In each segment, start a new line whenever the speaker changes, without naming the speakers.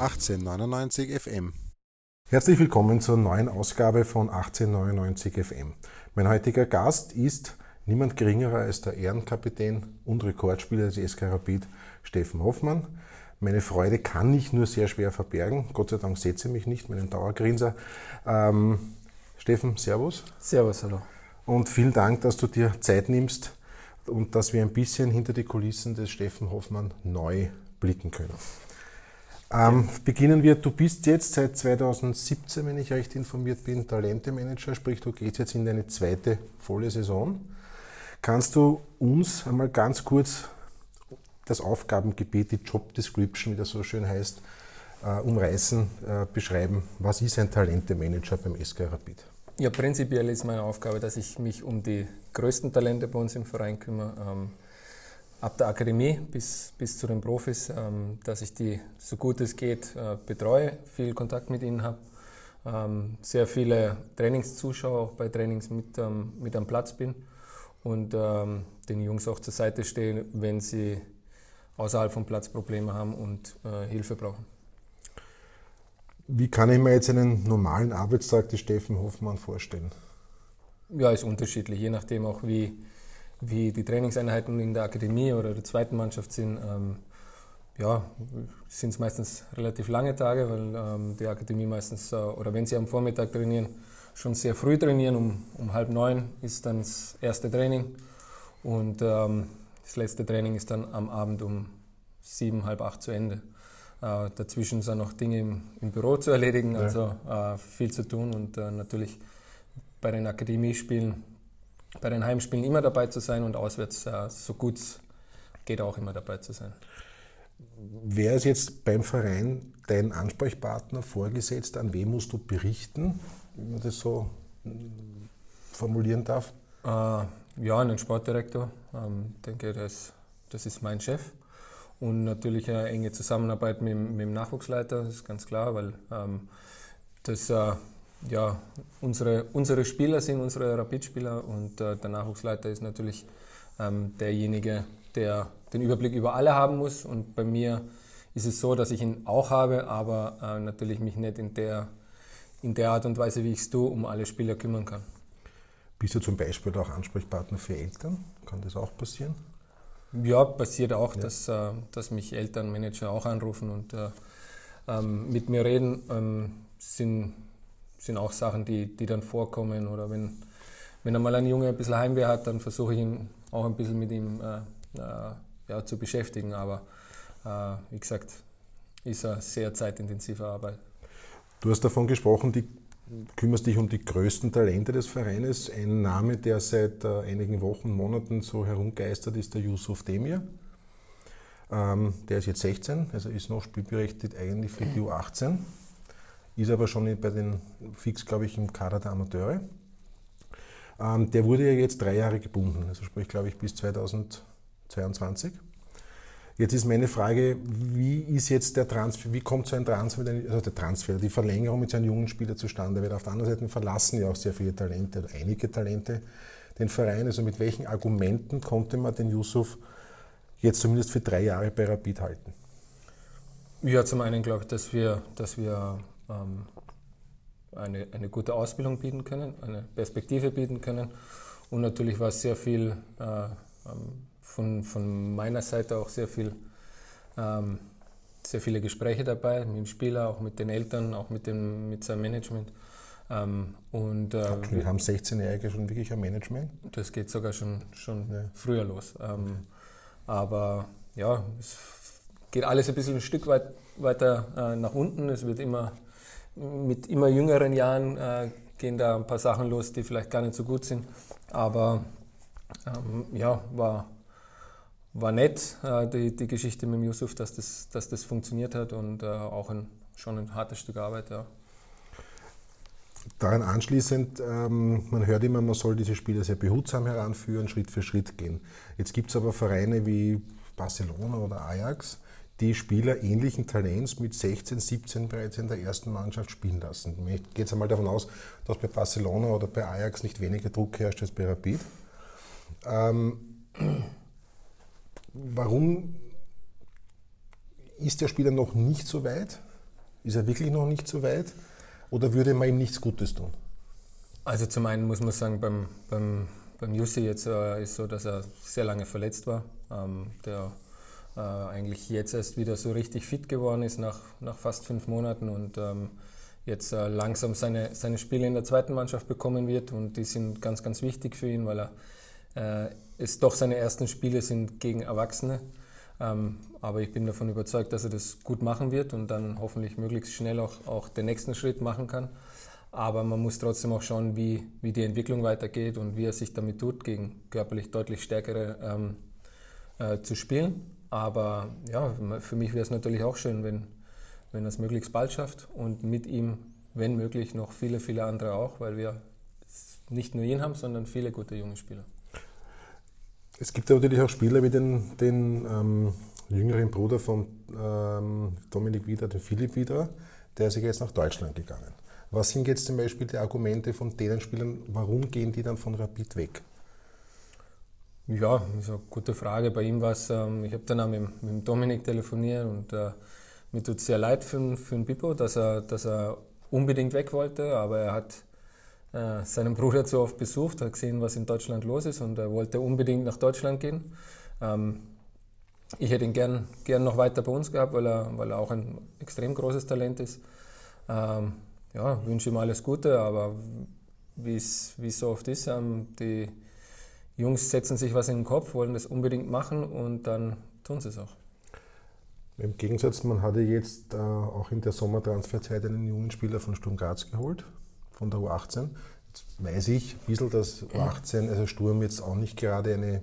1899 FM.
Herzlich willkommen zur neuen Ausgabe von 1899 FM. Mein heutiger Gast ist niemand geringerer als der Ehrenkapitän und Rekordspieler des SK Rapid, Steffen Hoffmann. Meine Freude kann ich nur sehr schwer verbergen. Gott sei Dank setze ich mich nicht, meinen Dauergrinser. Ähm, Steffen, Servus.
Servus, hallo.
Und vielen Dank, dass du dir Zeit nimmst und dass wir ein bisschen hinter die Kulissen des Steffen Hoffmann neu blicken können. Ähm, beginnen wir, du bist jetzt seit 2017, wenn ich recht informiert bin, Talentemanager, sprich du gehst jetzt in deine zweite volle Saison. Kannst du uns einmal ganz kurz das Aufgabengebiet, die Job Description, wie das so schön heißt, äh, umreißen, äh, beschreiben? Was ist ein Talentemanager beim SK Rapid?
Ja, prinzipiell ist meine Aufgabe, dass ich mich um die größten Talente bei uns im Verein kümmere. Ähm, ab der Akademie bis, bis zu den Profis, ähm, dass ich die so gut es geht äh, betreue, viel Kontakt mit ihnen habe, ähm, sehr viele Trainingszuschauer auch bei Trainings mit, ähm, mit am Platz bin und ähm, den Jungs auch zur Seite stehe, wenn sie außerhalb vom Platz Probleme haben und äh, Hilfe brauchen.
Wie kann ich mir jetzt einen normalen Arbeitstag des Steffen Hoffmann vorstellen?
Ja, ist unterschiedlich, je nachdem auch wie, wie die Trainingseinheiten in der Akademie oder der zweiten Mannschaft sind, ähm, ja, sind es meistens relativ lange Tage, weil ähm, die Akademie meistens, äh, oder wenn sie am Vormittag trainieren, schon sehr früh trainieren. Um, um halb neun ist dann das erste Training und ähm, das letzte Training ist dann am Abend um sieben, halb acht zu Ende. Äh, dazwischen sind noch Dinge im, im Büro zu erledigen, also äh, viel zu tun und äh, natürlich bei den Akademiespielen bei den Heimspielen immer dabei zu sein und auswärts äh, so gut es geht auch immer dabei zu sein.
Wer ist jetzt beim Verein dein Ansprechpartner vorgesetzt? An wen musst du berichten, wenn man das so hm, formulieren darf?
Äh, ja, an den Sportdirektor. Ähm, ich denke, das, das ist mein Chef. Und natürlich eine enge Zusammenarbeit mit, mit dem Nachwuchsleiter, das ist ganz klar, weil ähm, das äh, ja, unsere, unsere Spieler sind unsere Rapid-Spieler und äh, der Nachwuchsleiter ist natürlich ähm, derjenige, der den Überblick über alle haben muss. Und bei mir ist es so, dass ich ihn auch habe, aber äh, natürlich mich nicht in der, in der Art und Weise, wie ich es tue, um alle Spieler kümmern kann.
Bist du zum Beispiel auch Ansprechpartner für Eltern? Kann das auch passieren?
Ja, passiert auch, ja. Dass, äh, dass mich Eltern, Manager auch anrufen und äh, ähm, mit mir reden. Ähm, sind sind auch Sachen, die, die dann vorkommen. Oder wenn, wenn einmal ein Junge ein bisschen Heimweh hat, dann versuche ich ihn auch ein bisschen mit ihm äh, äh, ja, zu beschäftigen. Aber äh, wie gesagt, ist eine sehr zeitintensive Arbeit.
Du hast davon gesprochen, du kümmerst dich um die größten Talente des Vereines. Ein Name, der seit äh, einigen Wochen, Monaten so herumgeistert, ist der Yusuf Demir. Ähm, der ist jetzt 16, also ist noch spielberechtigt eigentlich für die U18 ist aber schon bei den Fix, glaube ich, im Kader der Amateure. Ähm, der wurde ja jetzt drei Jahre gebunden, also sprich, glaube ich, bis 2022. Jetzt ist meine Frage, wie ist jetzt der Transfer, wie kommt so ein Transfer, also der Transfer, die Verlängerung mit so einem jungen Spieler zustande? Weil auf der anderen Seite verlassen ja auch sehr viele Talente, oder einige Talente den Verein. Also mit welchen Argumenten konnte man den Yusuf jetzt zumindest für drei Jahre bei Rapid halten?
Ja, zum einen glaube ich, dass wir, dass wir ähm, eine, eine gute Ausbildung bieten können, eine Perspektive bieten können. Und natürlich war sehr viel äh, ähm, von, von meiner Seite auch sehr viel ähm, sehr viele Gespräche dabei mit dem Spieler, auch mit den Eltern, auch mit, dem, mit seinem Management. Ähm, und, äh,
wir haben 16-Jährige schon wirklich ein Management?
Das geht sogar schon, schon ja. früher los. Ähm, aber ja, es geht alles ein bisschen ein Stück weit weiter äh, nach unten. Es wird immer mit immer jüngeren Jahren äh, gehen da ein paar Sachen los, die vielleicht gar nicht so gut sind. Aber ähm, ja, war, war nett, äh, die, die Geschichte mit Yusuf, dass das, dass das funktioniert hat und äh, auch ein, schon ein hartes Stück Arbeit. Ja.
Daran anschließend, ähm, man hört immer, man soll diese Spiele sehr behutsam heranführen, Schritt für Schritt gehen. Jetzt gibt es aber Vereine wie Barcelona oder Ajax, die Spieler ähnlichen Talents mit 16, 17 bereits in der ersten Mannschaft spielen lassen. Ich gehe jetzt einmal davon aus, dass bei Barcelona oder bei Ajax nicht weniger Druck herrscht als bei Rapid. Ähm, warum ist der Spieler noch nicht so weit? Ist er wirklich noch nicht so weit? Oder würde man ihm nichts Gutes tun?
Also zum einen muss man sagen, beim, beim, beim Jussi jetzt äh, ist so, dass er sehr lange verletzt war. Ähm, der äh, eigentlich jetzt erst wieder so richtig fit geworden ist nach, nach fast fünf Monaten und ähm, jetzt äh, langsam seine, seine Spiele in der zweiten Mannschaft bekommen wird und die sind ganz, ganz wichtig für ihn, weil er äh, es doch seine ersten Spiele sind gegen Erwachsene. Ähm, aber ich bin davon überzeugt, dass er das gut machen wird und dann hoffentlich möglichst schnell auch, auch den nächsten Schritt machen kann. Aber man muss trotzdem auch schauen, wie, wie die Entwicklung weitergeht und wie er sich damit tut, gegen körperlich deutlich stärkere ähm, äh, zu spielen. Aber ja, für mich wäre es natürlich auch schön, wenn, wenn er es möglichst bald schafft und mit ihm, wenn möglich, noch viele, viele andere auch, weil wir nicht nur ihn haben, sondern viele gute junge Spieler.
Es gibt natürlich auch Spieler wie den, den ähm, jüngeren Bruder von ähm, Dominik Wieder, den Philipp Wieder, der ist jetzt nach Deutschland gegangen. Was sind jetzt zum Beispiel die Argumente von den Spielern, warum gehen die dann von Rapid weg?
Ja, ist eine gute Frage. Bei ihm war es, ähm, ich habe dann auch mit, mit Dominik telefoniert und äh, mir tut es sehr leid für, für den Pippo, dass er, dass er unbedingt weg wollte, aber er hat äh, seinen Bruder zu oft besucht, hat gesehen, was in Deutschland los ist und er wollte unbedingt nach Deutschland gehen. Ähm, ich hätte ihn gern, gern noch weiter bei uns gehabt, weil er, weil er auch ein extrem großes Talent ist. Ähm, ja, wünsche ihm alles Gute, aber wie es so oft ist, ähm, die Jungs setzen sich was in den Kopf, wollen das unbedingt machen und dann tun sie es auch.
Im Gegensatz, man hatte jetzt äh, auch in der Sommertransferzeit einen jungen Spieler von Sturm Graz geholt, von der U18. Jetzt weiß ich ein bisschen, dass U18, also Sturm jetzt auch nicht gerade eine,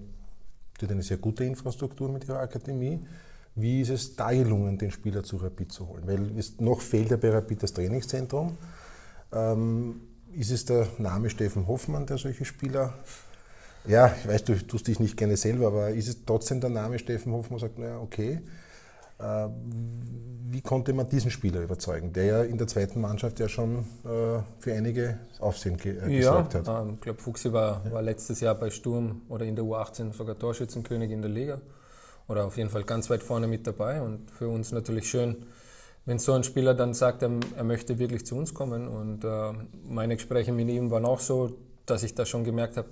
die eine sehr gute Infrastruktur mit ihrer Akademie. Wie ist es da gelungen, den Spieler zu Rapid zu holen? Weil es, noch fehlt ja bei Rapid das Trainingszentrum. Ähm, ist es der Name Steffen Hoffmann, der solche Spieler ja, ich weiß, du tust dich nicht gerne selber, aber ist es trotzdem der Name Steffen Hoffmann, sagt, naja, okay. Äh, wie konnte man diesen Spieler überzeugen, der ja in der zweiten Mannschaft ja schon äh, für einige Aufsehen ge äh, gesorgt hat?
Ja, ähm, ich glaube, Fuchsi war, war letztes Jahr bei Sturm oder in der U18 sogar Torschützenkönig in der Liga oder auf jeden Fall ganz weit vorne mit dabei und für uns natürlich schön, wenn so ein Spieler dann sagt, er, er möchte wirklich zu uns kommen und meine Gespräche mit ihm waren auch so, dass ich da schon gemerkt habe,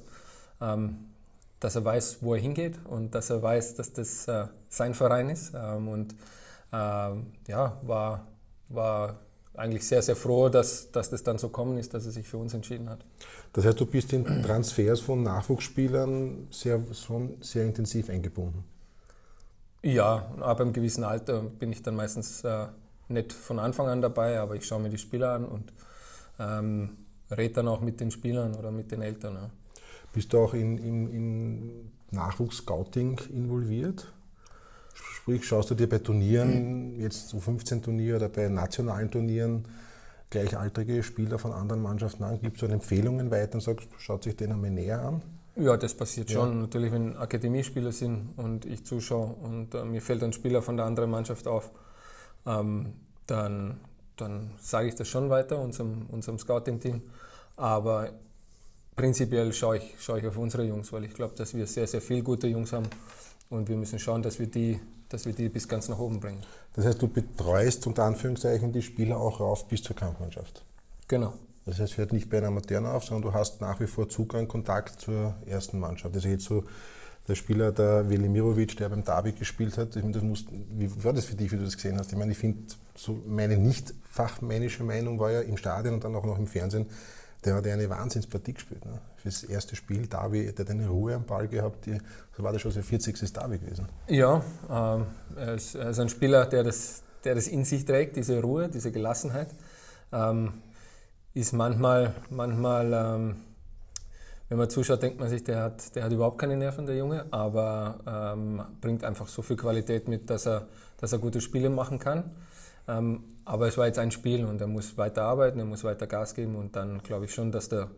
dass er weiß, wo er hingeht und dass er weiß, dass das äh, sein Verein ist. Ähm, und ähm, ja, war, war eigentlich sehr, sehr froh, dass, dass das dann so kommen ist, dass er sich für uns entschieden hat.
Das heißt, du bist in Transfers von Nachwuchsspielern sehr, schon sehr intensiv eingebunden?
Ja, ab einem gewissen Alter bin ich dann meistens äh, nicht von Anfang an dabei, aber ich schaue mir die Spieler an und ähm, rede dann auch mit den Spielern oder mit den Eltern. Ja.
Bist du auch in, in, in Nachwuchs-Scouting involviert? Sprich, schaust du dir bei Turnieren, jetzt so 15 Turnier oder bei nationalen Turnieren, gleichaltrige Spieler von anderen Mannschaften an? Gibst du Empfehlungen weiter und sagst, schaut sich den einmal näher an?
Ja, das passiert ja. schon. Natürlich, wenn Akademiespieler sind und ich zuschaue und äh, mir fällt ein Spieler von der anderen Mannschaft auf, ähm, dann, dann sage ich das schon weiter unserem, unserem Scouting-Team. Aber prinzipiell schaue ich, schaue ich auf unsere Jungs, weil ich glaube, dass wir sehr, sehr viele gute Jungs haben und wir müssen schauen, dass wir die, dass wir die bis ganz nach oben bringen.
Das heißt, du betreust unter Anführungszeichen die Spieler auch rauf bis zur Kampfmannschaft?
Genau.
Das heißt, hört nicht bei den Amateuren auf, sondern du hast nach wie vor Zugang, Kontakt zur ersten Mannschaft. Also jetzt so der Spieler, der Velimirovic, der beim Derby gespielt hat, ich meine, das muss, wie war das für dich, wie du das gesehen hast? Ich meine, ich finde, so meine nicht fachmännische Meinung war ja im Stadion und dann auch noch im Fernsehen, der hat eine Wahnsinnspartie gespielt. Ne? Für das erste Spiel, Davi, der hat eine Ruhe am Ball gehabt, die, das war das schon sein 40. Davi gewesen.
Ja, ähm, er, ist, er, ist, ein Spieler, der das, der das in sich trägt, diese Ruhe, diese Gelassenheit. Ähm, ist manchmal, manchmal ähm, wenn man zuschaut, denkt man sich, der hat, der hat überhaupt keine Nerven, der Junge, aber ähm, bringt einfach so viel Qualität mit, dass er, dass er gute Spiele machen kann. Ähm, aber es war jetzt ein Spiel und er muss weiter arbeiten, er muss weiter Gas geben und dann glaube ich schon, dass der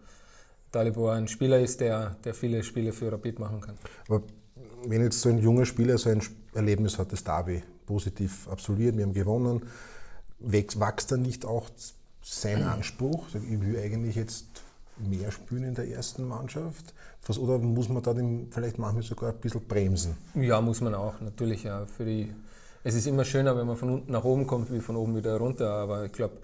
Dalibor ein Spieler ist, der, der viele Spiele für Rapid machen kann.
Aber wenn jetzt so ein junger Spieler so ein Erlebnis hat, das Derby positiv absolviert, wir haben gewonnen, wächst dann nicht auch sein Anspruch? Ich will eigentlich jetzt mehr spielen in der ersten Mannschaft? Oder muss man da vielleicht manchmal sogar ein bisschen bremsen?
Ja, muss man auch, natürlich. Ja. Für die es ist immer schöner, wenn man von unten nach oben kommt, wie von oben wieder runter. Aber ich glaube,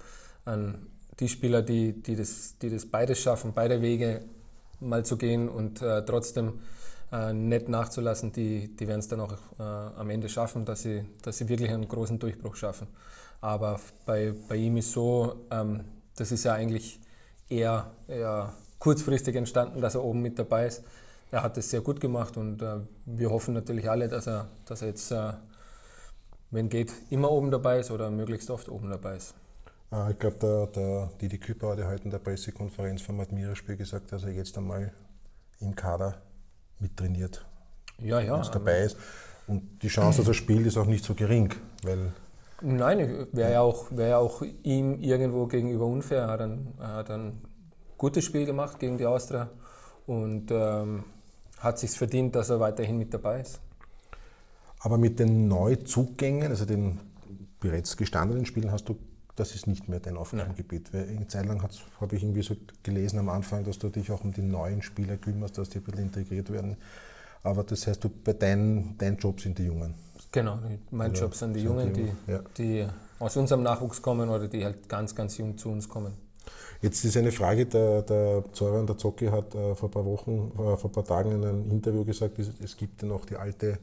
an die Spieler, die, die, das, die das beides schaffen, beide Wege mal zu gehen und äh, trotzdem äh, nicht nachzulassen, die, die werden es dann auch äh, am Ende schaffen, dass sie, dass sie wirklich einen großen Durchbruch schaffen. Aber bei, bei ihm ist so, ähm, das ist ja eigentlich eher, eher kurzfristig entstanden, dass er oben mit dabei ist. Er hat es sehr gut gemacht und äh, wir hoffen natürlich alle, dass er, dass er jetzt, äh, wenn geht, immer oben dabei ist oder möglichst oft oben dabei ist.
Äh, ich glaube, der, der Didi Küpper hat ja heute in der Pressekonferenz vom Admira-Spiel gesagt, dass er jetzt einmal im Kader mittrainiert.
Ja, ja.
dabei ist. Und die Chance, dass er spielt, ist auch nicht so gering, weil
Nein, wäre ja, auch, wär ja auch ihm irgendwo gegenüber unfair. Er hat ein, er hat ein gutes Spiel gemacht gegen die Austria und ähm, hat sich verdient, dass er weiterhin mit dabei ist.
Aber mit den Neuzugängen, also den bereits gestandenen Spielen, hast du, das ist nicht mehr dein Aufgabengebiet. Weil eine Zeit lang habe ich irgendwie so gelesen am Anfang, dass du dich auch um die neuen Spieler kümmerst, dass die ein bisschen integriert werden. Aber das heißt, du, bei dein, dein Job sind die Jungen.
Genau, mein oder Job sind die sind Jungen, die, ja. die aus unserem Nachwuchs kommen oder die halt ganz, ganz jung zu uns kommen.
Jetzt ist eine Frage, der, der Zoran der Zocki hat äh, vor ein paar Wochen, äh, vor ein paar Tagen in einem Interview gesagt, es, es gibt ja noch die alte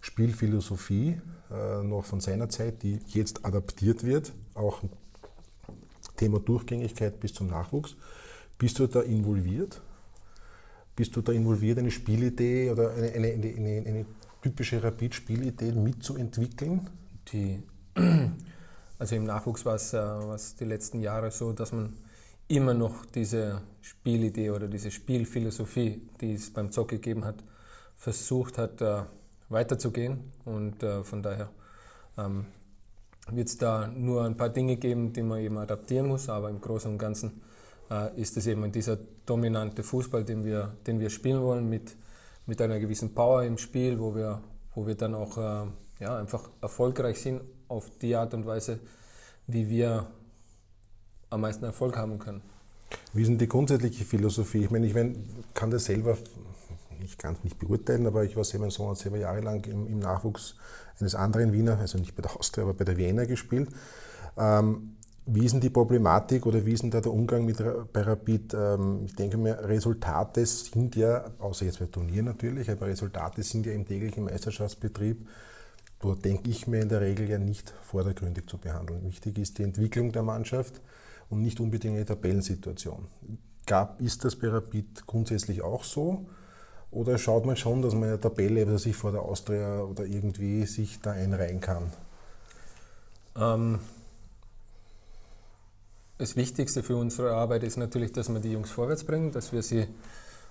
Spielphilosophie, äh, noch von seiner Zeit, die jetzt adaptiert wird, auch Thema Durchgängigkeit bis zum Nachwuchs. Bist du da involviert? Bist du da involviert, eine Spielidee oder eine, eine, eine, eine typische Rapid-Spielideen mitzuentwickeln?
Die, also im Nachwuchs war es, äh, die letzten Jahre so, dass man immer noch diese Spielidee oder diese Spielphilosophie, die es beim Zock gegeben hat, versucht hat äh, weiterzugehen. Und äh, von daher ähm, wird es da nur ein paar Dinge geben, die man eben adaptieren muss, aber im Großen und Ganzen äh, ist es eben dieser dominante Fußball, den wir, den wir spielen wollen mit mit einer gewissen Power im Spiel, wo wir, wo wir dann auch äh, ja, einfach erfolgreich sind auf die Art und Weise, wie wir am meisten Erfolg haben können.
Wie ist denn die grundsätzliche Philosophie? Ich meine, ich mein, kann das selber, ich kann es nicht beurteilen, aber ich war selber, Sohn selber jahrelang im, im, Nachwuchs eines anderen Wiener, also nicht bei der Austria, aber bei der Wiener gespielt. Ähm, wie ist denn die Problematik oder wie ist denn da der Umgang mit, bei Rapid? Ähm, ich denke mir, Resultate sind ja, außer jetzt bei Turnier natürlich, aber Resultate sind ja im täglichen Meisterschaftsbetrieb, dort denke ich mir in der Regel ja nicht vordergründig zu behandeln. Wichtig ist die Entwicklung der Mannschaft und nicht unbedingt eine Tabellensituation. Gab, ist das bei Rapid grundsätzlich auch so? Oder schaut man schon, dass man in der Tabelle, was sich vor der Austria oder irgendwie sich da einreihen kann?
Ähm, das Wichtigste für unsere Arbeit ist natürlich, dass wir die Jungs vorwärts bringen, dass wir sie,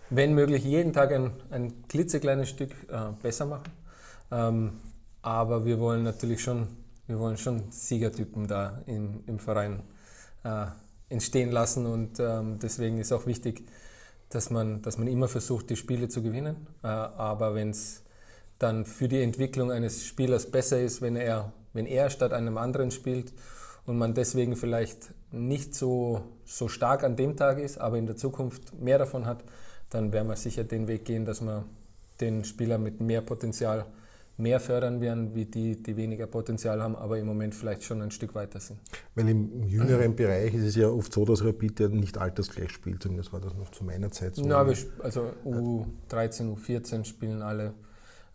wenn möglich, jeden Tag ein, ein klitzekleines Stück äh, besser machen. Ähm, aber wir wollen natürlich schon, wir wollen schon Siegertypen da im, im Verein äh, entstehen lassen und ähm, deswegen ist auch wichtig, dass man, dass man immer versucht, die Spiele zu gewinnen. Äh, aber wenn es dann für die Entwicklung eines Spielers besser ist, wenn er, wenn er statt einem anderen spielt und man deswegen vielleicht nicht so, so stark an dem Tag ist, aber in der Zukunft mehr davon hat, dann werden wir sicher den Weg gehen, dass wir den Spieler mit mehr Potenzial mehr fördern werden, wie die, die weniger Potenzial haben, aber im Moment vielleicht schon ein Stück weiter sind.
Weil im jüngeren Bereich ist es ja oft so, dass Rapid ja nicht altersgleich spielt, zumindest war das noch zu meiner Zeit so.
Na, also U13, U14 spielen alle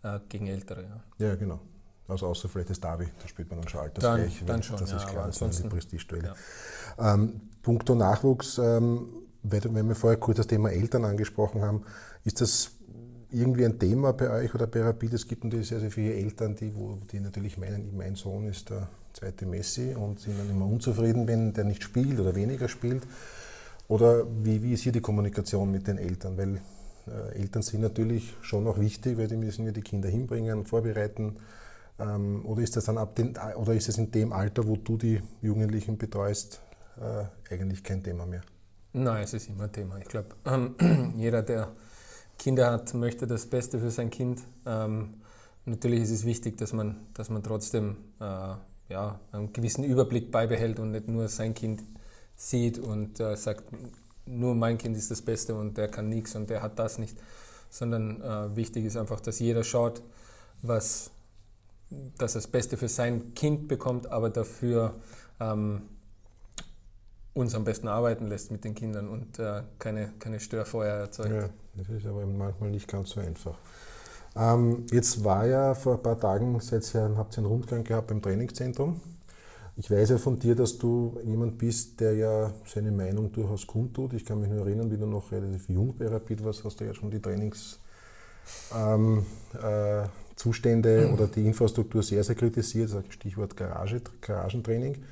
äh, gegen Ältere.
Ja, ja genau. Also außer vielleicht das Derby, da spielt man dann schon altersgleich.
Dann, dann schon,
das
ja,
ist klar,
das ist
eine Prestigestelle. Ja. Ähm, punkto Nachwuchs, ähm, wenn wir vorher kurz das Thema Eltern angesprochen haben, ist das irgendwie ein Thema bei euch oder bei Rapid? Es gibt natürlich sehr, sehr viele Eltern, die, wo, die natürlich meinen, mein Sohn ist der zweite Messi und sind dann immer unzufrieden, wenn der nicht spielt oder weniger spielt. Oder wie, wie ist hier die Kommunikation mit den Eltern? Weil äh, Eltern sind natürlich schon auch wichtig, weil die müssen ja die Kinder hinbringen, vorbereiten. Ähm, oder ist das dann ab den, oder ist es in dem Alter, wo du die Jugendlichen betreust, äh, eigentlich kein Thema mehr?
Nein, es ist immer ein Thema. Ich glaube, ähm, jeder, der Kinder hat, möchte das Beste für sein Kind. Ähm, natürlich ist es wichtig, dass man, dass man trotzdem äh, ja, einen gewissen Überblick beibehält und nicht nur sein Kind sieht und äh, sagt, nur mein Kind ist das Beste und der kann nichts und der hat das nicht, sondern äh, wichtig ist einfach, dass jeder schaut, was dass er das Beste für sein Kind bekommt, aber dafür ähm, uns am besten arbeiten lässt mit den Kindern und äh, keine, keine Störfeuer erzeugt.
Ja, das ist aber manchmal nicht ganz so einfach. Ähm, jetzt war ja vor ein paar Tagen, seid ihr, habt ihr einen Rundgang gehabt beim Trainingszentrum. Ich weiß ja von dir, dass du jemand bist, der ja seine Meinung durchaus kundtut. Ich kann mich nur erinnern, wie du noch relativ jung bei Rapid warst, hast du ja schon die Trainingszustände ähm, äh, oder die Infrastruktur sehr, sehr kritisiert. Stichwort Garage, Garagentraining.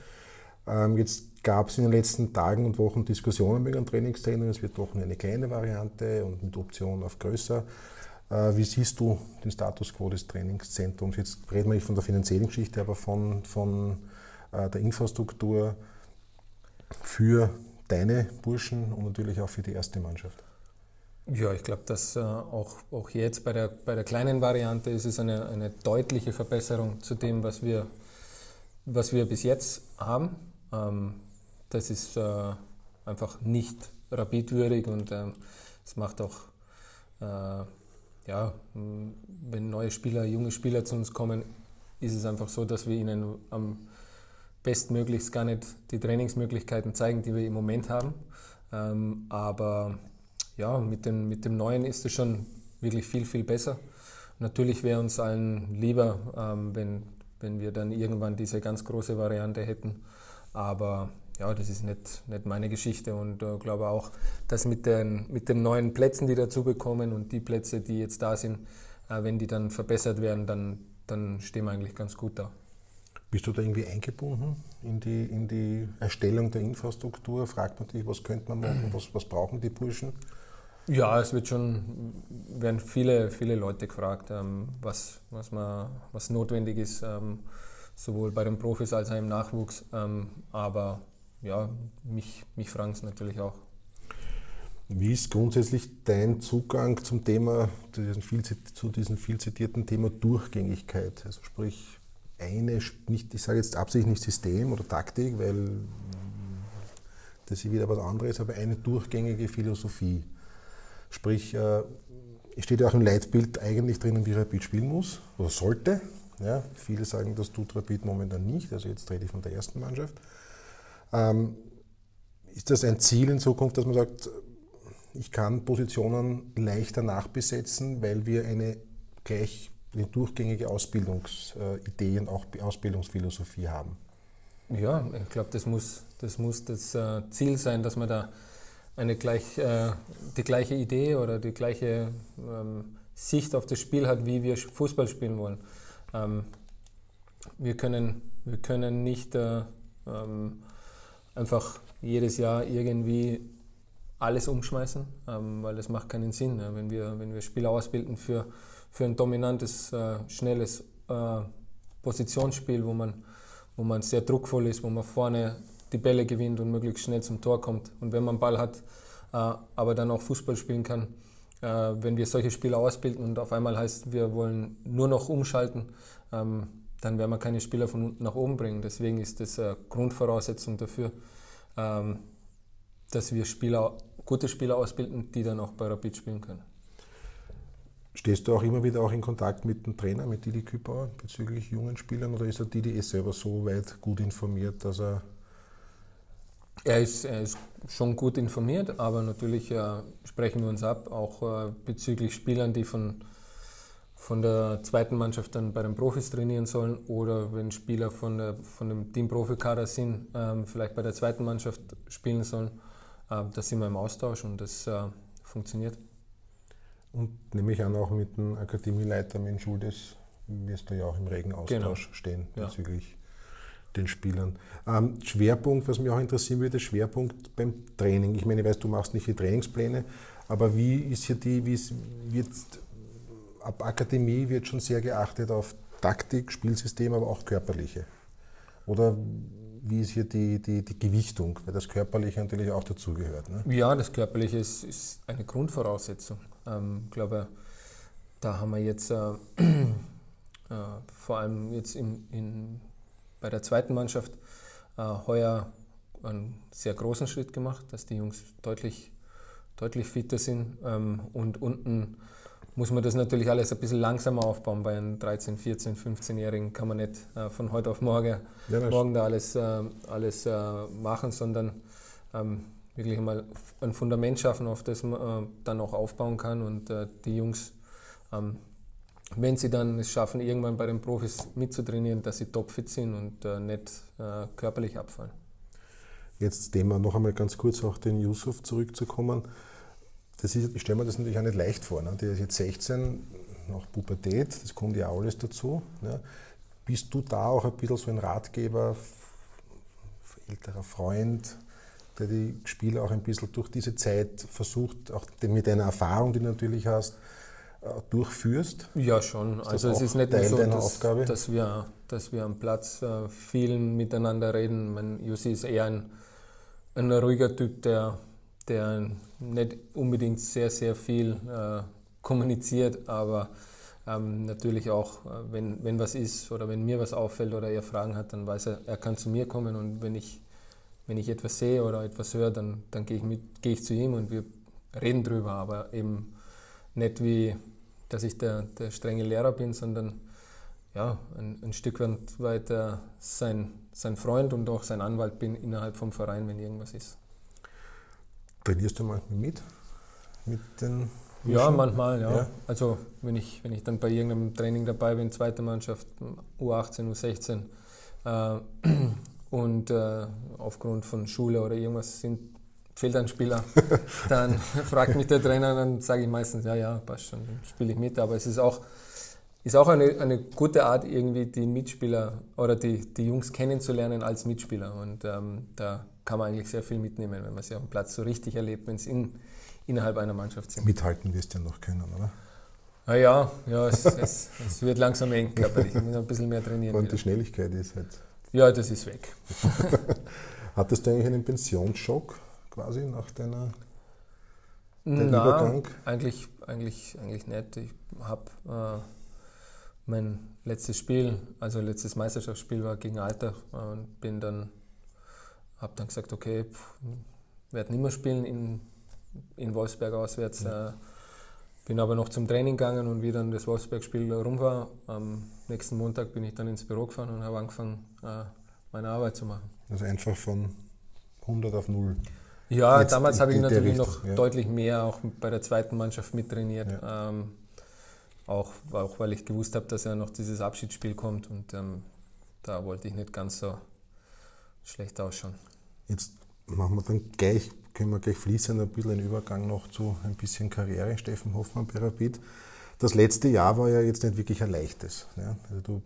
Ähm, jetzt gab es in den letzten Tagen und Wochen Diskussionen wegen dem Trainingszentrum. Es wird doch nur eine kleine Variante und mit Option auf größer. Äh, wie siehst du den Status quo des Trainingszentrums? Jetzt reden wir nicht von der finanziellen Geschichte, aber von, von äh, der Infrastruktur für deine Burschen und natürlich auch für die erste Mannschaft.
Ja, ich glaube, dass äh, auch, auch jetzt bei der, bei der kleinen Variante ist es eine, eine deutliche Verbesserung zu dem, was wir, was wir bis jetzt haben. Ähm, das ist äh, einfach nicht rapidwürdig und ähm, es macht auch, äh, ja, wenn neue Spieler, junge Spieler zu uns kommen, ist es einfach so, dass wir ihnen am bestmöglichst gar nicht die Trainingsmöglichkeiten zeigen, die wir im Moment haben. Ähm, aber ja, mit, den, mit dem Neuen ist es schon wirklich viel, viel besser. Natürlich wäre uns allen lieber, ähm, wenn, wenn wir dann irgendwann diese ganz große Variante hätten. Aber ja, das ist nicht, nicht meine Geschichte und äh, glaube auch, dass mit den, mit den neuen Plätzen, die dazu bekommen und die Plätze, die jetzt da sind, äh, wenn die dann verbessert werden, dann, dann stehen wir eigentlich ganz gut da.
Bist du da irgendwie eingebunden in die, in die Erstellung der Infrastruktur? Fragt man dich, was könnte man machen, was, was brauchen die Burschen?
Ja, es wird schon, werden viele, viele Leute gefragt, ähm, was, was, man, was notwendig ist, ähm, sowohl bei den Profis als auch im Nachwuchs. Ähm, aber ja, mich, mich fragen es natürlich auch.
Wie ist grundsätzlich dein Zugang zum Thema, zu diesem viel zitierten Thema Durchgängigkeit? Also sprich, eine, nicht, ich sage jetzt absichtlich nicht System oder Taktik, weil das ist wieder was anderes, aber eine durchgängige Philosophie. Sprich, äh, es steht ja auch im Leitbild eigentlich drinnen, wie Rapid spielen muss oder sollte. Ja, viele sagen, das tut Rapid momentan nicht, also jetzt rede ich von der ersten Mannschaft. Ähm, ist das ein Ziel in Zukunft, dass man sagt, ich kann Positionen leichter nachbesetzen, weil wir eine gleich eine durchgängige Ausbildungsidee und auch Ausbildungsphilosophie haben.
Ja, ich glaube, das muss, das muss das äh, Ziel sein, dass man da eine gleich, äh, die gleiche Idee oder die gleiche ähm, Sicht auf das Spiel hat, wie wir Fußball spielen wollen. Ähm, wir, können, wir können nicht äh, ähm, einfach jedes Jahr irgendwie alles umschmeißen, ähm, weil das macht keinen Sinn. Ja. Wenn, wir, wenn wir Spieler ausbilden für für ein dominantes, äh, schnelles äh, Positionsspiel, wo man, wo man sehr druckvoll ist, wo man vorne die Bälle gewinnt und möglichst schnell zum Tor kommt. Und wenn man Ball hat, äh, aber dann auch Fußball spielen kann, äh, wenn wir solche Spieler ausbilden und auf einmal heißt, wir wollen nur noch umschalten, ähm, dann werden wir keine Spieler von unten nach oben bringen. Deswegen ist das eine Grundvoraussetzung dafür, ähm, dass wir Spieler, gute Spieler ausbilden, die dann auch bei Rapid spielen können.
Stehst du auch immer wieder auch in Kontakt mit dem Trainer, mit Didi Kübauer, bezüglich jungen Spielern oder ist er Didi eh selber so weit gut informiert, dass er.
Er ist, er ist schon gut informiert, aber natürlich äh, sprechen wir uns ab, auch äh, bezüglich Spielern, die von, von der zweiten Mannschaft dann bei den Profis trainieren sollen oder wenn Spieler von, der, von dem Team-Profi-Kader sind, äh, vielleicht bei der zweiten Mannschaft spielen sollen. Äh, da sind wir im Austausch und das äh, funktioniert.
Und nämlich an auch mit dem Akademieleiter, mit Schuldes, wirst du ja auch im regen Austausch genau. stehen bezüglich ja. den Spielern. Ähm, Schwerpunkt, was mich auch interessieren würde, Schwerpunkt beim Training. Ich meine, ich weiß, du machst nicht die Trainingspläne, aber wie ist hier die, wie wird ab Akademie wird schon sehr geachtet auf Taktik, Spielsystem, aber auch körperliche. Oder wie ist hier die, die, die Gewichtung, weil das Körperliche natürlich auch dazugehört? Ne?
Ja, das Körperliche ist, ist eine Grundvoraussetzung. Ähm, glaube, da haben wir jetzt äh, äh, vor allem jetzt in, in, bei der zweiten Mannschaft äh, heuer einen sehr großen Schritt gemacht, dass die Jungs deutlich, deutlich fitter sind ähm, und unten muss man das natürlich alles ein bisschen langsamer aufbauen. Bei einem 13-, 14-, 15-Jährigen kann man nicht äh, von heute auf morgen, ja, morgen da alles, äh, alles äh, machen, sondern ähm, wirklich mal ein Fundament schaffen, auf das man äh, dann auch aufbauen kann. Und äh, die Jungs, ähm, wenn sie dann es schaffen, irgendwann bei den Profis mitzutrainieren, dass sie topfit sind und äh, nicht körperlich abfallen.
Jetzt Thema noch einmal ganz kurz auch den Yusuf zurückzukommen das ist, ich stelle mir das natürlich auch nicht leicht vor. Ne? Der ist jetzt 16, nach Pubertät, das kommt ja alles dazu. Ne? Bist du da auch ein bisschen so ein Ratgeber, älterer Freund, der die Spieler auch ein bisschen durch diese Zeit versucht, auch mit deiner Erfahrung, die du natürlich hast, äh, durchführst?
Ja, schon. also es ist nicht Teil nur so, dass, dass, wir, dass wir am Platz äh, viel miteinander reden. Mein Jussi ist eher ein, ein ruhiger Typ, der der nicht unbedingt sehr, sehr viel äh, kommuniziert, aber ähm, natürlich auch, äh, wenn, wenn was ist oder wenn mir was auffällt oder er Fragen hat, dann weiß er, er kann zu mir kommen und wenn ich, wenn ich etwas sehe oder etwas höre, dann, dann gehe ich, gehe ich zu ihm und wir reden drüber, aber eben nicht wie, dass ich der, der strenge Lehrer bin, sondern ja, ein, ein Stück weit äh, sein, sein Freund und auch sein Anwalt bin innerhalb vom Verein, wenn irgendwas ist.
Trainierst du manchmal mit? Mit den?
Ja, manchmal, ja. ja. Also wenn ich, wenn ich dann bei irgendeinem Training dabei bin, zweite Mannschaft, U18, U16 äh, und äh, aufgrund von Schule oder irgendwas sind, fehlt ein Spieler, dann fragt mich der Trainer, dann sage ich meistens, ja, ja, passt schon, dann spiele ich mit. Aber es ist auch, ist auch eine, eine gute Art, irgendwie die Mitspieler oder die, die Jungs kennenzulernen als Mitspieler. Und ähm, da kann man eigentlich sehr viel mitnehmen, wenn man sie auf dem Platz so richtig erlebt, wenn es in, innerhalb einer Mannschaft sind.
Mithalten wirst du ja noch können, oder?
Ah ja, ja es, es, es, wird langsam eng körperlich. Ich muss ein bisschen mehr trainieren.
Und wieder. die Schnelligkeit ist halt.
Ja, das ist weg.
Hattest du eigentlich einen Pensionsschock quasi nach deiner
Nein, Übergang? Eigentlich, eigentlich, eigentlich nicht. Ich habe äh, mein letztes Spiel, also letztes Meisterschaftsspiel war gegen Alter und bin dann habe dann gesagt, okay, werde nicht mehr spielen in, in Wolfsberg auswärts. Ja. Äh, bin aber noch zum Training gegangen und wie dann das Wolfsberg-Spiel rum war, am nächsten Montag bin ich dann ins Büro gefahren und habe angefangen, äh, meine Arbeit zu machen.
Also einfach von 100 auf 0.
Ja, Jetzt damals habe ich natürlich noch ja. deutlich mehr auch bei der zweiten Mannschaft mittrainiert. Ja. Ähm, auch, auch weil ich gewusst habe, dass ja noch dieses Abschiedsspiel kommt und ähm, da wollte ich nicht ganz so schlecht ausschauen.
Jetzt machen wir dann gleich, können wir gleich fließend ein bisschen einen Übergang noch zu ein bisschen Karriere. Steffen Hoffmann bei. Das letzte Jahr war ja jetzt nicht wirklich ein leichtes. Ja? Also du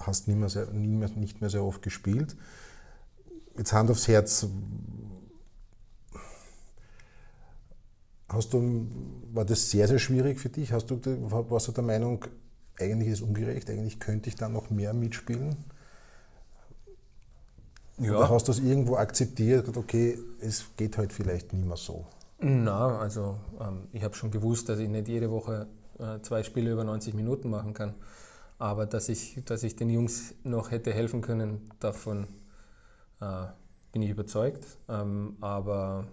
hast nicht mehr, sehr, nicht mehr sehr oft gespielt. Jetzt Hand aufs Herz, hast du, war das sehr, sehr schwierig für dich? Hast du, warst du der Meinung, eigentlich ist es ungerecht, eigentlich könnte ich da noch mehr mitspielen? Ja. Oder hast du es irgendwo akzeptiert, okay, es geht halt vielleicht nicht mehr so?
Na, also ähm, ich habe schon gewusst, dass ich nicht jede Woche äh, zwei Spiele über 90 Minuten machen kann. Aber dass ich, dass ich den Jungs noch hätte helfen können, davon äh, bin ich überzeugt. Ähm, aber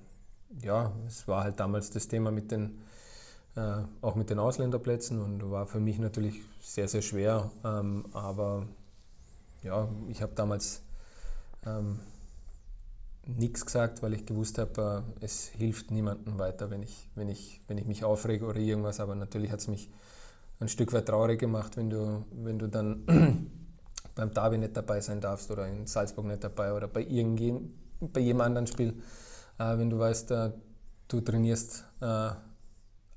ja, es war halt damals das Thema mit den, äh, auch mit den Ausländerplätzen und war für mich natürlich sehr, sehr schwer. Ähm, aber ja, ich habe damals ähm, nichts gesagt, weil ich gewusst habe, äh, es hilft niemandem weiter, wenn ich, wenn, ich, wenn ich mich aufrege oder irgendwas. Aber natürlich hat es mich ein Stück weit traurig gemacht, wenn du, wenn du dann beim Derby nicht dabei sein darfst oder in Salzburg nicht dabei oder bei, irgendjem, bei jedem anderen Spiel, äh, wenn du weißt, äh, du trainierst äh,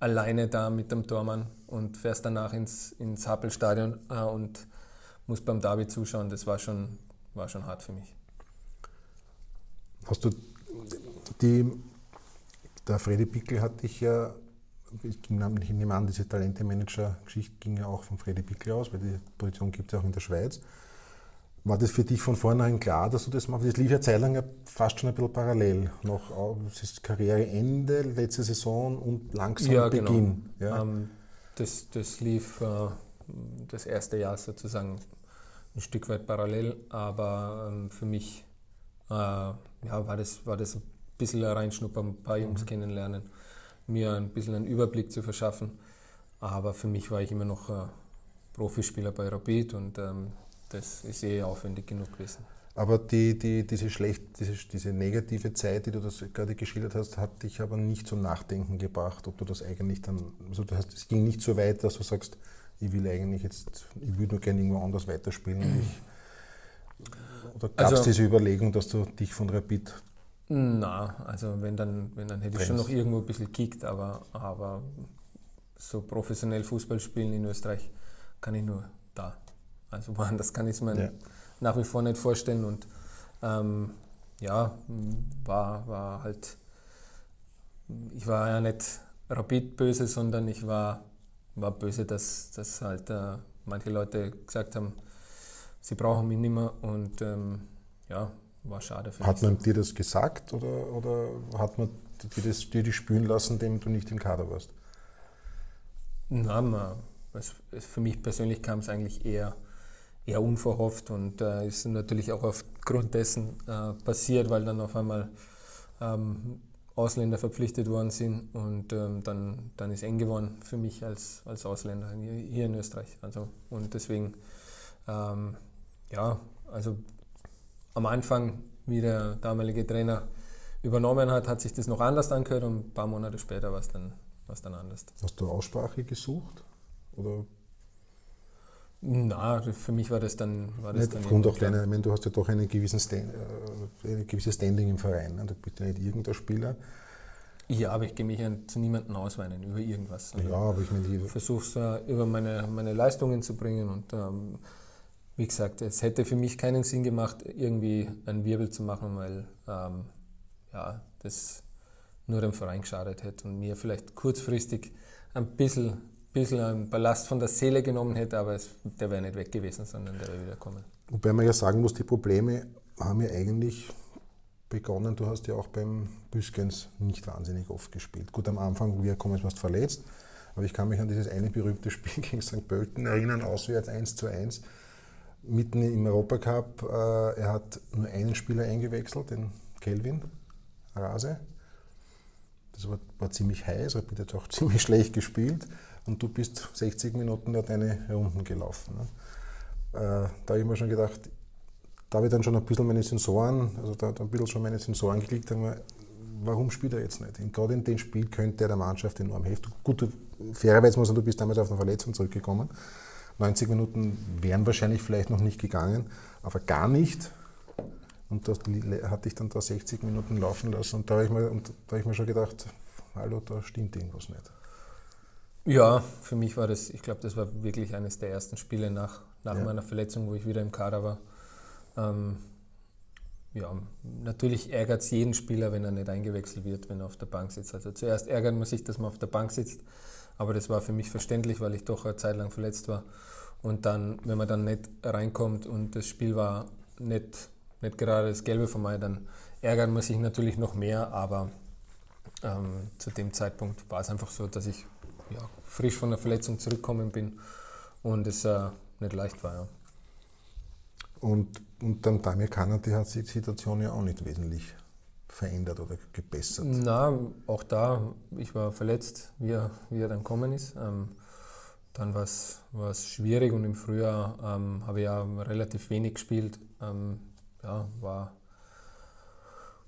alleine da mit dem Tormann und fährst danach ins, ins Happelstadion äh, und musst beim Derby zuschauen, das war schon, war schon hart für mich.
Hast du die, der Freddy Pickel hat dich ja, ich nehme an, diese Talente-Manager-Geschichte ging ja auch von Freddy Pickel aus, weil die Position gibt es ja auch in der Schweiz. War das für dich von vornherein klar, dass du das machst? Das lief ja zeitlang fast schon ein bisschen parallel. Noch es ist Karriereende, letzte Saison und langsam ja, genau. Beginn.
Genau. Ja. Ähm, das, das lief äh, das erste Jahr sozusagen ein Stück weit parallel, aber ähm, für mich äh, ja, war, das, war das ein bisschen reinschnuppern, ein paar Jungs mhm. kennenlernen, mir ein bisschen einen Überblick zu verschaffen. aber für mich war ich immer noch äh, Profispieler bei Rapid und ähm, das ist eh aufwendig genug gewesen.
Aber die, die, diese, schlecht, diese, diese negative Zeit, die du das gerade geschildert hast, hat dich aber nicht zum Nachdenken gebracht, ob du das eigentlich dann, also das heißt, es ging nicht so weit, dass du sagst, ich will eigentlich jetzt, ich würde nur gerne irgendwo anders weiterspielen. Ich, oder gab es also, diese Überlegung, dass du dich von Rapid
na, also wenn dann, wenn dann hätte ich schon noch irgendwo ein bisschen gekickt, aber, aber so professionell Fußball spielen in Österreich kann ich nur da. Also woanders kann ich es mir ja. nach wie vor nicht vorstellen und ähm, ja, war, war halt, ich war ja nicht rapid böse, sondern ich war, war böse, dass, dass halt äh, manche Leute gesagt haben, sie brauchen mich nicht mehr und ähm, ja, war schade
für Hat man dir das gesagt oder, oder hat man dir, das, dir die spüren lassen, dem du nicht im Kader warst?
Nein, für mich persönlich kam es eigentlich eher, eher unverhofft und äh, ist natürlich auch aufgrund dessen äh, passiert, weil dann auf einmal ähm, Ausländer verpflichtet worden sind und ähm, dann, dann ist eng geworden für mich als, als Ausländer hier in Österreich. Also, und deswegen, ähm, ja, also am Anfang, wie der damalige Trainer übernommen hat, hat sich das noch anders angehört und ein paar Monate später war es dann, dann anders.
Hast du Aussprache gesucht? Oder?
Na, für mich war das dann. War das
nicht aufgrund auch deiner, ich meine, du hast ja doch einen gewissen Stand, äh, ein gewisses Standing im Verein. Ne? Du bist ja nicht irgendein Spieler.
Ja, aber ich gehe mich ja zu niemandem ausweinen über irgendwas.
Also ja, aber ich meine,
ich versuche es äh, über meine, meine Leistungen zu bringen und ähm, wie gesagt, es hätte für mich keinen Sinn gemacht, irgendwie einen Wirbel zu machen, weil ähm, ja, das nur dem Verein geschadet hätte und mir vielleicht kurzfristig ein bisschen, bisschen einen Ballast von der Seele genommen hätte, aber es, der wäre nicht weg gewesen, sondern der wäre wiederkommen.
Wobei man ja sagen muss, die Probleme haben ja eigentlich begonnen. Du hast ja auch beim Büskens nicht wahnsinnig oft gespielt. Gut, am Anfang, wie er kommen, warst verletzt, aber ich kann mich an dieses eine berühmte Spiel gegen St. Pölten erinnern, auswärts 1 zu 1 mitten im Europacup. Äh, er hat nur einen Spieler eingewechselt, den Kelvin Rase. Das war, war ziemlich heiß, hat jetzt auch ziemlich schlecht gespielt und du bist 60 Minuten da deine Runden gelaufen. Ne? Äh, da habe ich mir schon gedacht, da habe ich dann schon ein bisschen meine Sensoren, also da, da ein bisschen schon meine Sensoren geklickt, haben warum spielt er jetzt nicht? Und gerade in dem Spiel könnte er der Mannschaft enorm helfen. Gut, fairerweise muss man, du bist damals auf eine Verletzung zurückgekommen. 90 Minuten wären wahrscheinlich vielleicht noch nicht gegangen, aber gar nicht. Und das hatte ich dann da 60 Minuten laufen lassen und da habe ich, mir, hab ich mir schon gedacht, hallo, da stimmt irgendwas nicht.
Ja, für mich war das, ich glaube, das war wirklich eines der ersten Spiele nach, nach ja. meiner Verletzung, wo ich wieder im Kader war. Ähm, ja, natürlich ärgert es jeden Spieler, wenn er nicht eingewechselt wird, wenn er auf der Bank sitzt. Also zuerst ärgert man sich, dass man auf der Bank sitzt aber das war für mich verständlich, weil ich doch eine Zeit lang verletzt war. Und dann, wenn man dann nicht reinkommt und das Spiel war nicht, nicht gerade das Gelbe von mir, dann ärgert man sich natürlich noch mehr. Aber ähm, zu dem Zeitpunkt war es einfach so, dass ich ja, frisch von der Verletzung zurückgekommen bin und es äh, nicht leicht war. Ja.
Und, und dann Damir Kanadi hat sich die Situation ja auch nicht wesentlich verändert oder gebessert?
Na, auch da, ich war verletzt, wie er, wie er dann gekommen ist. Ähm, dann war es schwierig und im Frühjahr ähm, habe ich ja relativ wenig gespielt. Ähm, ja, war,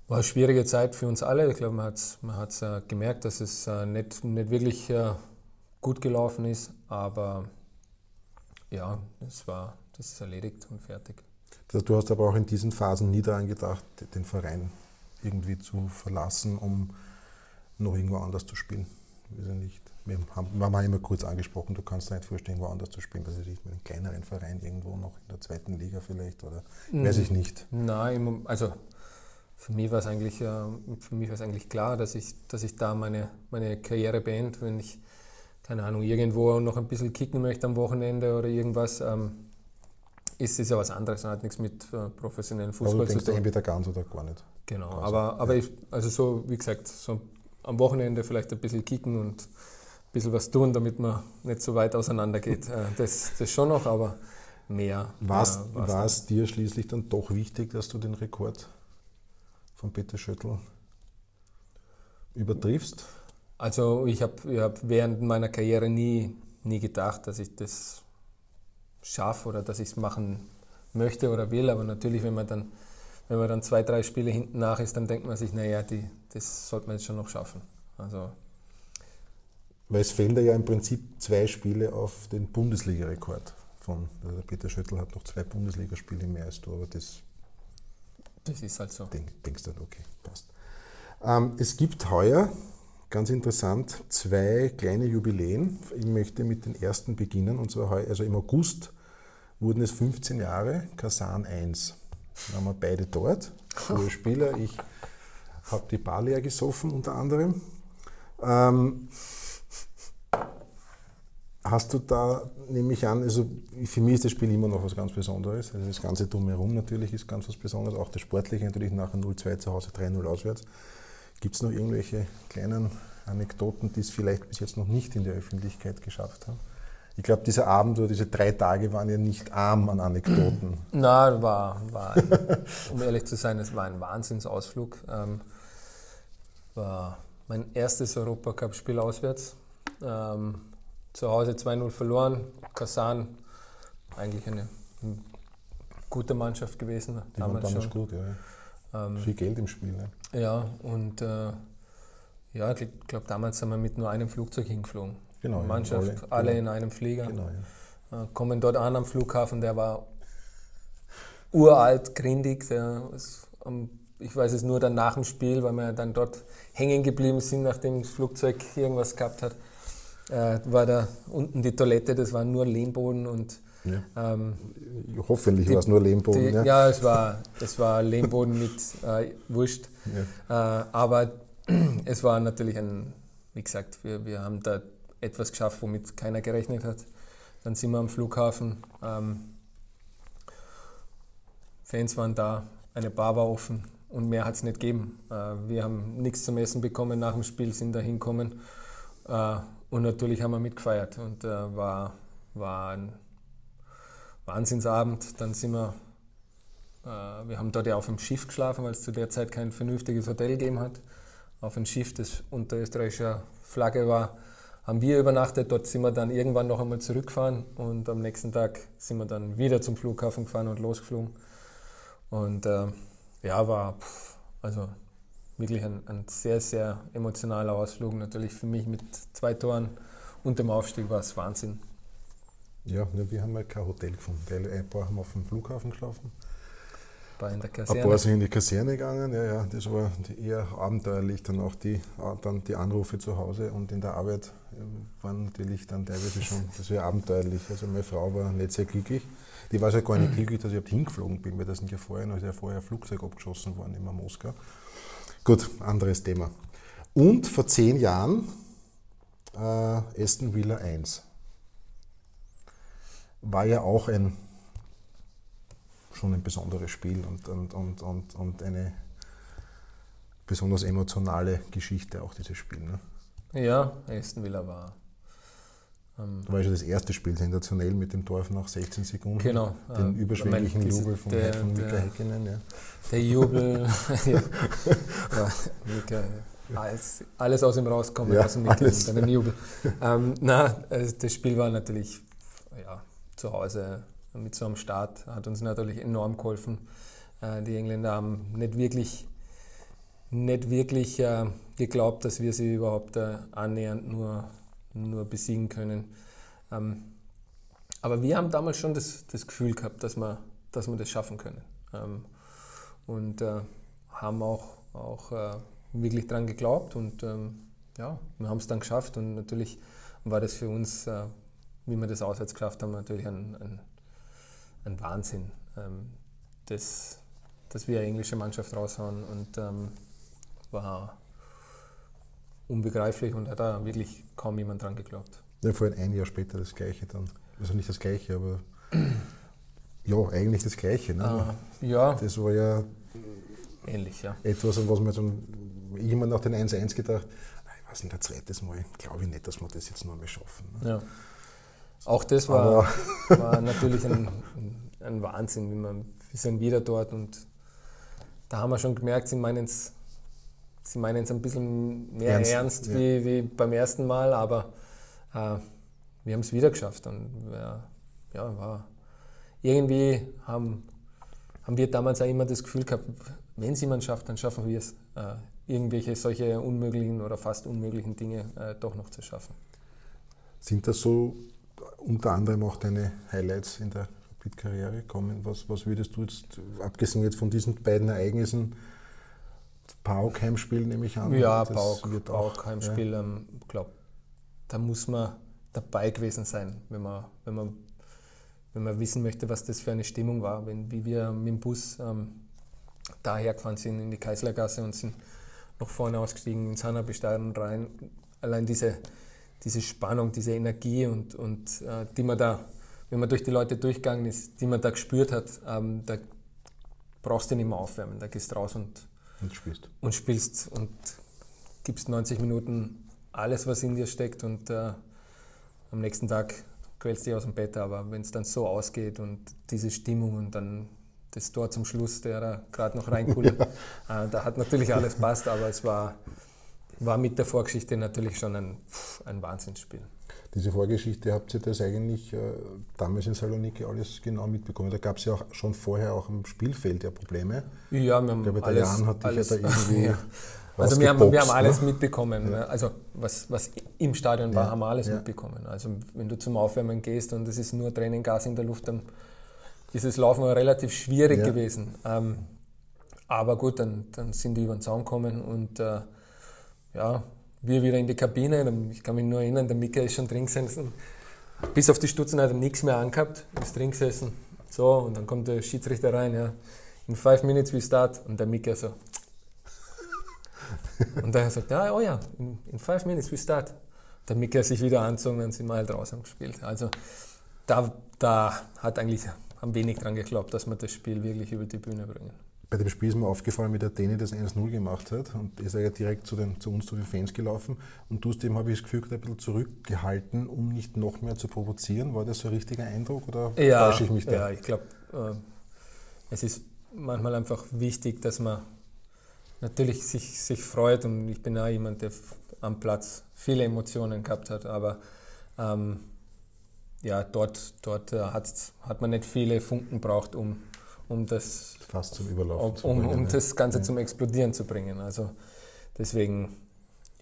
war eine schwierige Zeit für uns alle. Ich glaube, man hat es man äh, gemerkt, dass es äh, nicht, nicht wirklich äh, gut gelaufen ist, aber ja, das, war, das ist erledigt und fertig.
Du hast aber auch in diesen Phasen nie daran gedacht, den Verein irgendwie zu verlassen, um noch irgendwo anders zu spielen. Weiß ich nicht. Wir haben, wir haben immer kurz angesprochen, du kannst dir nicht vorstellen, woanders zu spielen, also nicht mit einem kleineren Verein irgendwo noch in der zweiten Liga vielleicht oder mhm. weiß ich nicht.
Nein, also für mich war es eigentlich, für mich war es eigentlich klar, dass ich, dass ich da meine, meine Karriere beende, wenn ich, keine Ahnung, irgendwo noch ein bisschen kicken möchte am Wochenende oder irgendwas. Ähm, ist es ja was anderes und hat nichts mit äh, professionellen Fußball
zu tun. du entweder ganz oder gar nicht.
Genau, quasi. aber, aber ja. ich, also so, wie gesagt, so am Wochenende vielleicht ein bisschen kicken und ein bisschen was tun, damit man nicht so weit auseinander geht. Äh, das, das schon noch, aber mehr.
War es dir schließlich dann doch wichtig, dass du den Rekord von Peter Schöttl übertriffst?
Also ich habe hab während meiner Karriere nie, nie gedacht, dass ich das schaffe oder dass ich es machen möchte oder will. Aber natürlich, wenn man dann, wenn man dann zwei, drei Spiele hinten nach ist, dann denkt man sich, naja, die, das sollte man jetzt schon noch schaffen. Also
Weil es fehlen da ja im Prinzip zwei Spiele auf den Bundesliga-Rekord von. Also Peter Schöttl hat noch zwei Bundesligaspiele mehr als du, aber das,
das ist halt so.
denk, denkst du, okay, passt. Ähm, es gibt heuer, ganz interessant, zwei kleine Jubiläen. Ich möchte mit den ersten beginnen, und zwar heu, also im August wurden es 15 Jahre, Kasan 1. Da waren wir beide dort, frühe Spieler. Ich habe die Bar leer gesoffen unter anderem. Ähm, hast du da, nehme ich an, also für mich ist das Spiel immer noch was ganz Besonderes. Also das ganze Drumherum natürlich ist ganz was Besonderes, auch das Sportliche natürlich nachher 0-2 zu Hause, 3-0 auswärts. Gibt es noch irgendwelche kleinen Anekdoten, die es vielleicht bis jetzt noch nicht in der Öffentlichkeit geschafft haben? Ich glaube, dieser Abend oder diese drei Tage waren ja nicht arm an Anekdoten.
Na, war, war ein, um ehrlich zu sein, es war ein Wahnsinnsausflug. Ähm, war mein erstes Europacup-Spiel auswärts. Ähm, zu Hause 2-0 verloren. Kasan, eigentlich eine gute Mannschaft gewesen.
Die waren damals schon. gut, ja. Ähm, Viel Geld im Spiel. Ne?
Ja, und äh, ja, ich glaube, damals sind wir mit nur einem Flugzeug hingeflogen.
Genau.
Mannschaft,
ja, alle,
alle
genau.
in einem Flieger.
Genau, ja.
Äh, kommen dort an am Flughafen, der war uralt, grindig. Der ist, um, ich weiß es nur dann nach dem Spiel, weil wir dann dort hängen geblieben sind, nachdem das Flugzeug irgendwas gehabt hat. Äh, war da unten die Toilette, das war nur Lehmboden und
ja. ähm, hoffentlich war es nur Lehmboden.
Die,
ja.
ja, es war, es war Lehmboden mit äh, Wurst. Ja. Äh, aber es war natürlich ein, wie gesagt, wir, wir haben da etwas geschafft, womit keiner gerechnet hat. Dann sind wir am Flughafen. Ähm, Fans waren da, eine Bar war offen und mehr hat es nicht gegeben. Äh, wir haben nichts zum Essen bekommen nach dem Spiel, sind da hingekommen äh, und natürlich haben wir mitgefeiert und äh, war, war ein Wahnsinnsabend. Dann sind wir, äh, wir haben dort ja auf dem Schiff geschlafen, weil es zu der Zeit kein vernünftiges Hotel gegeben hat. Auf einem Schiff, das unter österreichischer Flagge war haben wir übernachtet. Dort sind wir dann irgendwann noch einmal zurückgefahren und am nächsten Tag sind wir dann wieder zum Flughafen gefahren und losgeflogen. Und äh, ja, war pff, also wirklich ein, ein, sehr, sehr emotionaler Ausflug. Natürlich für mich mit zwei Toren und dem Aufstieg war es Wahnsinn.
Ja, wir haben ja kein Hotel gefunden. Ein paar haben auf dem Flughafen geschlafen
paar in der Kaserne.
Ein paar sind in die Kaserne gegangen, ja, ja, das war eher abenteuerlich. Dann auch die, dann die Anrufe zu Hause und in der Arbeit äh, waren natürlich dann teilweise schon, das wäre abenteuerlich. Also meine Frau war nicht sehr glücklich. Die war ja gar nicht glücklich, dass ich überhaupt hingeflogen bin, weil das sind ja vorher, also ja vorher ein Flugzeug abgeschossen worden in Moskau. Gut, anderes Thema. Und vor zehn Jahren äh, Aston Villa 1. War ja auch ein schon ein besonderes Spiel und, und, und, und, und eine besonders emotionale Geschichte auch dieses Spiel. Ne?
Ja, Aston Villa war.
Ähm, war schon das erste Spiel sensationell mit dem Dorf nach 16 Sekunden.
Genau.
Den äh, überschwänglichen meine, Jubel von, der, von Mika der, Häkkinen. Ja.
Der Jubel, ja. ja, Mika, alles, alles aus ihm rauskommen, ja, aus dem Mika, seinem Jubel. Ähm, na, also das Spiel war natürlich ja, zu Hause mit so einem Start hat uns natürlich enorm geholfen. Äh, die Engländer haben nicht wirklich, nicht wirklich äh, geglaubt, dass wir sie überhaupt äh, annähernd nur, nur besiegen können. Ähm, aber wir haben damals schon das, das Gefühl gehabt, dass wir, dass wir das schaffen können. Ähm, und haben auch, auch wirklich daran geglaubt und ähm, ja, wir haben es dann geschafft und natürlich war das für uns, wie wir das auswärts geschafft haben, natürlich ein, ein ein Wahnsinn, ähm, dass, dass wir eine englische Mannschaft raushauen und ähm, war unbegreiflich und hat da wirklich kaum jemand dran geglaubt.
Ja, vor ein Jahr später das Gleiche dann. Also nicht das Gleiche, aber ja, eigentlich das Gleiche. Ne?
Ah, ja.
Das war ja
ähnlich, ja.
Etwas, an was man dann jemand nach den 1-1 gedacht, ich weiß nicht, ein zweites Mal glaube ich nicht, dass wir das jetzt noch mal schaffen.
Ne? Ja. Auch das war, war natürlich ein, ein, Wahnsinn, wie man, wir sind wieder dort und da haben wir schon gemerkt, sie meinen es sie meinen ein bisschen mehr ernst, ernst ja. wie, wie beim ersten Mal, aber äh, wir haben es wieder geschafft. Und ja, war irgendwie haben, haben wir damals auch immer das Gefühl gehabt, wenn es jemand schafft, dann schaffen wir es, äh, irgendwelche solche unmöglichen oder fast unmöglichen Dinge äh, doch noch zu schaffen.
Sind das so unter anderem auch deine Highlights in der Rapid-Karriere kommen? Was, was würdest du jetzt, abgesehen jetzt von diesen beiden Ereignissen, Pauk Heimspiel nehme ich an.
Ja, Pauk, Pauk Heimspiel, ja. ähm, glaube, da muss man dabei gewesen sein, wenn man, wenn man, wenn man wissen möchte, was das für eine Stimmung war, wenn, wie wir mit dem Bus ähm, daher gefahren sind in die Kaisergasse und sind noch vorne ausgestiegen ins Hanna-Bestadion rein. Allein diese, diese Spannung, diese Energie und, und äh, die man da, wenn man durch die Leute durchgegangen ist, die man da gespürt hat, ähm, da brauchst du nicht mehr aufwärmen, da gehst du raus und,
und spielst.
Und spielst und gibst 90 Minuten alles, was in dir steckt und äh, am nächsten Tag quälst du dich aus dem Bett, aber wenn es dann so ausgeht und diese Stimmung und dann das Tor zum Schluss, der da gerade noch reinkullert, ja. äh, da hat natürlich alles passt, aber es war, war mit der Vorgeschichte natürlich schon ein, ein Wahnsinnsspiel.
Diese Vorgeschichte habt ihr das eigentlich äh, damals in Saloniki alles genau mitbekommen? Da gab es ja auch schon vorher auch im Spielfeld ja Probleme.
Ja, wir haben
ich glaube, der Jan hat dich ja da irgendwie ja.
Also wir haben, wir haben alles ne? mitbekommen. Ja. Also was, was im Stadion war, ja. haben wir alles mitbekommen. Also wenn du zum Aufwärmen gehst und es ist nur Tränengas in der Luft, dann ist das Laufen relativ schwierig gewesen. Ähm, aber gut, dann, dann sind die über den Zaun gekommen und äh, ja, wir wieder in die Kabine. Ich kann mich nur erinnern, der Mika ist schon drin gesessen. Bis auf die Stutzen hat er nichts mehr angehabt, ist drin gesessen. So, und dann kommt der Schiedsrichter rein, ja. In five minutes we start. Und der Mika so, und dann sagt er, ja, oh ja, in, in five minutes we start. Der Micker sich wieder anzogen, dann sind wir halt draußen gespielt. Also da, da hat eigentlich am wenig dran geglaubt, dass wir das Spiel wirklich über die Bühne bringen.
Bei dem Spiel ist mir aufgefallen, wie der Däne das 1-0 gemacht hat. Und ist er ja direkt zu, den, zu uns, zu den Fans gelaufen. Und du hast dem, habe ich das Gefühl, ein bisschen zurückgehalten, um nicht noch mehr zu provozieren. War das so ein richtiger Eindruck oder
ja, täusche ich mich da? Ja, ich glaube, äh, es ist manchmal einfach wichtig, dass man natürlich sich, sich freut und ich bin auch jemand, der am Platz viele Emotionen gehabt hat, aber ähm, ja, dort, dort äh, hat man nicht viele Funken braucht, um, um das
fast zum Überlaufen
um, zu bringen, um, um das Ganze ja. zum Explodieren zu bringen. Also deswegen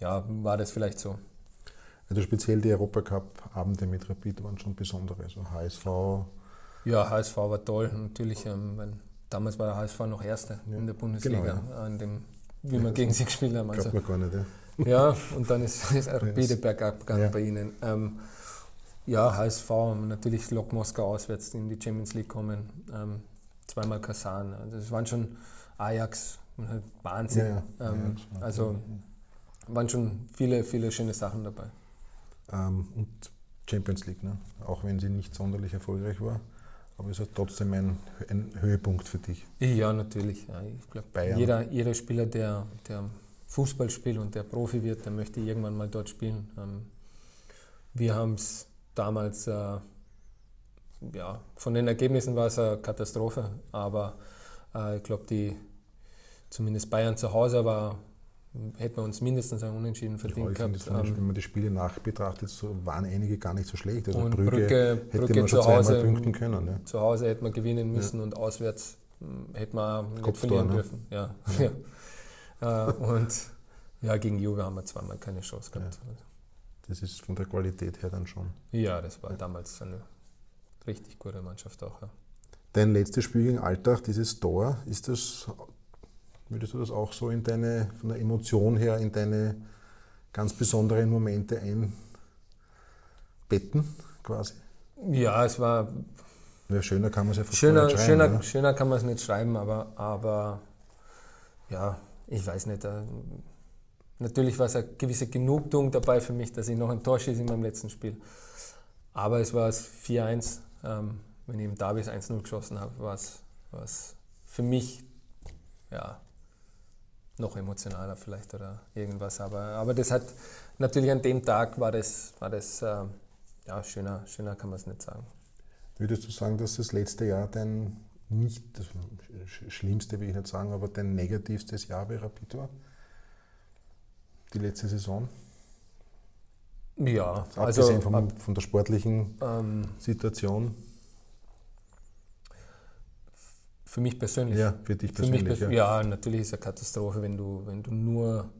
ja, war das vielleicht so.
Also speziell die Europacup-Abende mit Rapid waren schon besondere. Also HSV.
Ja, HSV war toll. Natürlich, ähm, Damals war der HSV noch Erster ja. in der Bundesliga, genau, ja. an dem, wie ja, wir gegen sie gespielt haben.
Also, man gar nicht, ja.
ja, und dann ist es beide bergab gegangen bei ihnen. Ähm, ja, HSV, natürlich Lok Moskau auswärts in die Champions League kommen, ähm, zweimal Kasan. Also das waren schon Ajax, halt Wahnsinn. Ähm, also waren schon viele, viele schöne Sachen dabei.
Ähm, und Champions League, ne? auch wenn sie nicht sonderlich erfolgreich war. Aber es trotzdem ein, ein, Höhepunkt für dich?
Ja, natürlich. Ja, ich glaube, jeder, jeder Spieler, der, der Fußball spielt und der Profi wird, der möchte irgendwann mal dort spielen. Ähm, wir haben es damals, äh, ja, von den Ergebnissen war es eine Katastrophe, aber äh, ich glaube, die zumindest Bayern zu Hause war hätten wir uns mindestens ein Unentschieden verdient
ja,
gehabt.
Ähm, wenn man die Spiele nachbetrachtet, so waren einige gar nicht so schlecht.
Also und Brügge, Brügge, hätte Brügge man schon zu Hause,
punkten können. Ja.
Zu Hause hätte man gewinnen müssen ja. und auswärts hm, hätte man nicht verlieren ne? dürfen. Ja. ja. Äh, und ja, gegen Juve haben wir zweimal keine Chance gehabt.
Das ist von der Qualität her dann schon.
Ja, das war damals eine richtig gute Mannschaft auch.
Dein letztes Spiel gegen Alltag, dieses Tor, ist das Würdest du das auch so in deine, von der Emotion her, in deine ganz besonderen Momente einbetten, quasi?
Ja, es war.
Ja, schöner kann man es ja
schöner, schreiben, schöner, schöner kann man es nicht schreiben, aber, aber ja, ich weiß nicht. Äh, natürlich war es eine gewisse Genugtuung dabei für mich, dass ich noch ein Tor schieße in meinem letzten Spiel. Aber es war es 4-1. Ähm, wenn ich im Davis 1-0 geschossen habe, war es für mich ja, noch emotionaler vielleicht oder irgendwas. Aber, aber das hat natürlich an dem Tag war das, war das äh, ja, schöner, schöner kann man es nicht sagen.
Würdest du sagen, dass das letzte Jahr dein nicht das schlimmste, will ich nicht sagen, aber dein negativstes Jahr bei Rapid war? Die letzte Saison?
Ja,
also vom, von der sportlichen ähm, Situation.
Für mich persönlich.
Ja, für dich persönlich. Für
mich, ja. ja. natürlich ist es eine Katastrophe, wenn du, wenn du nur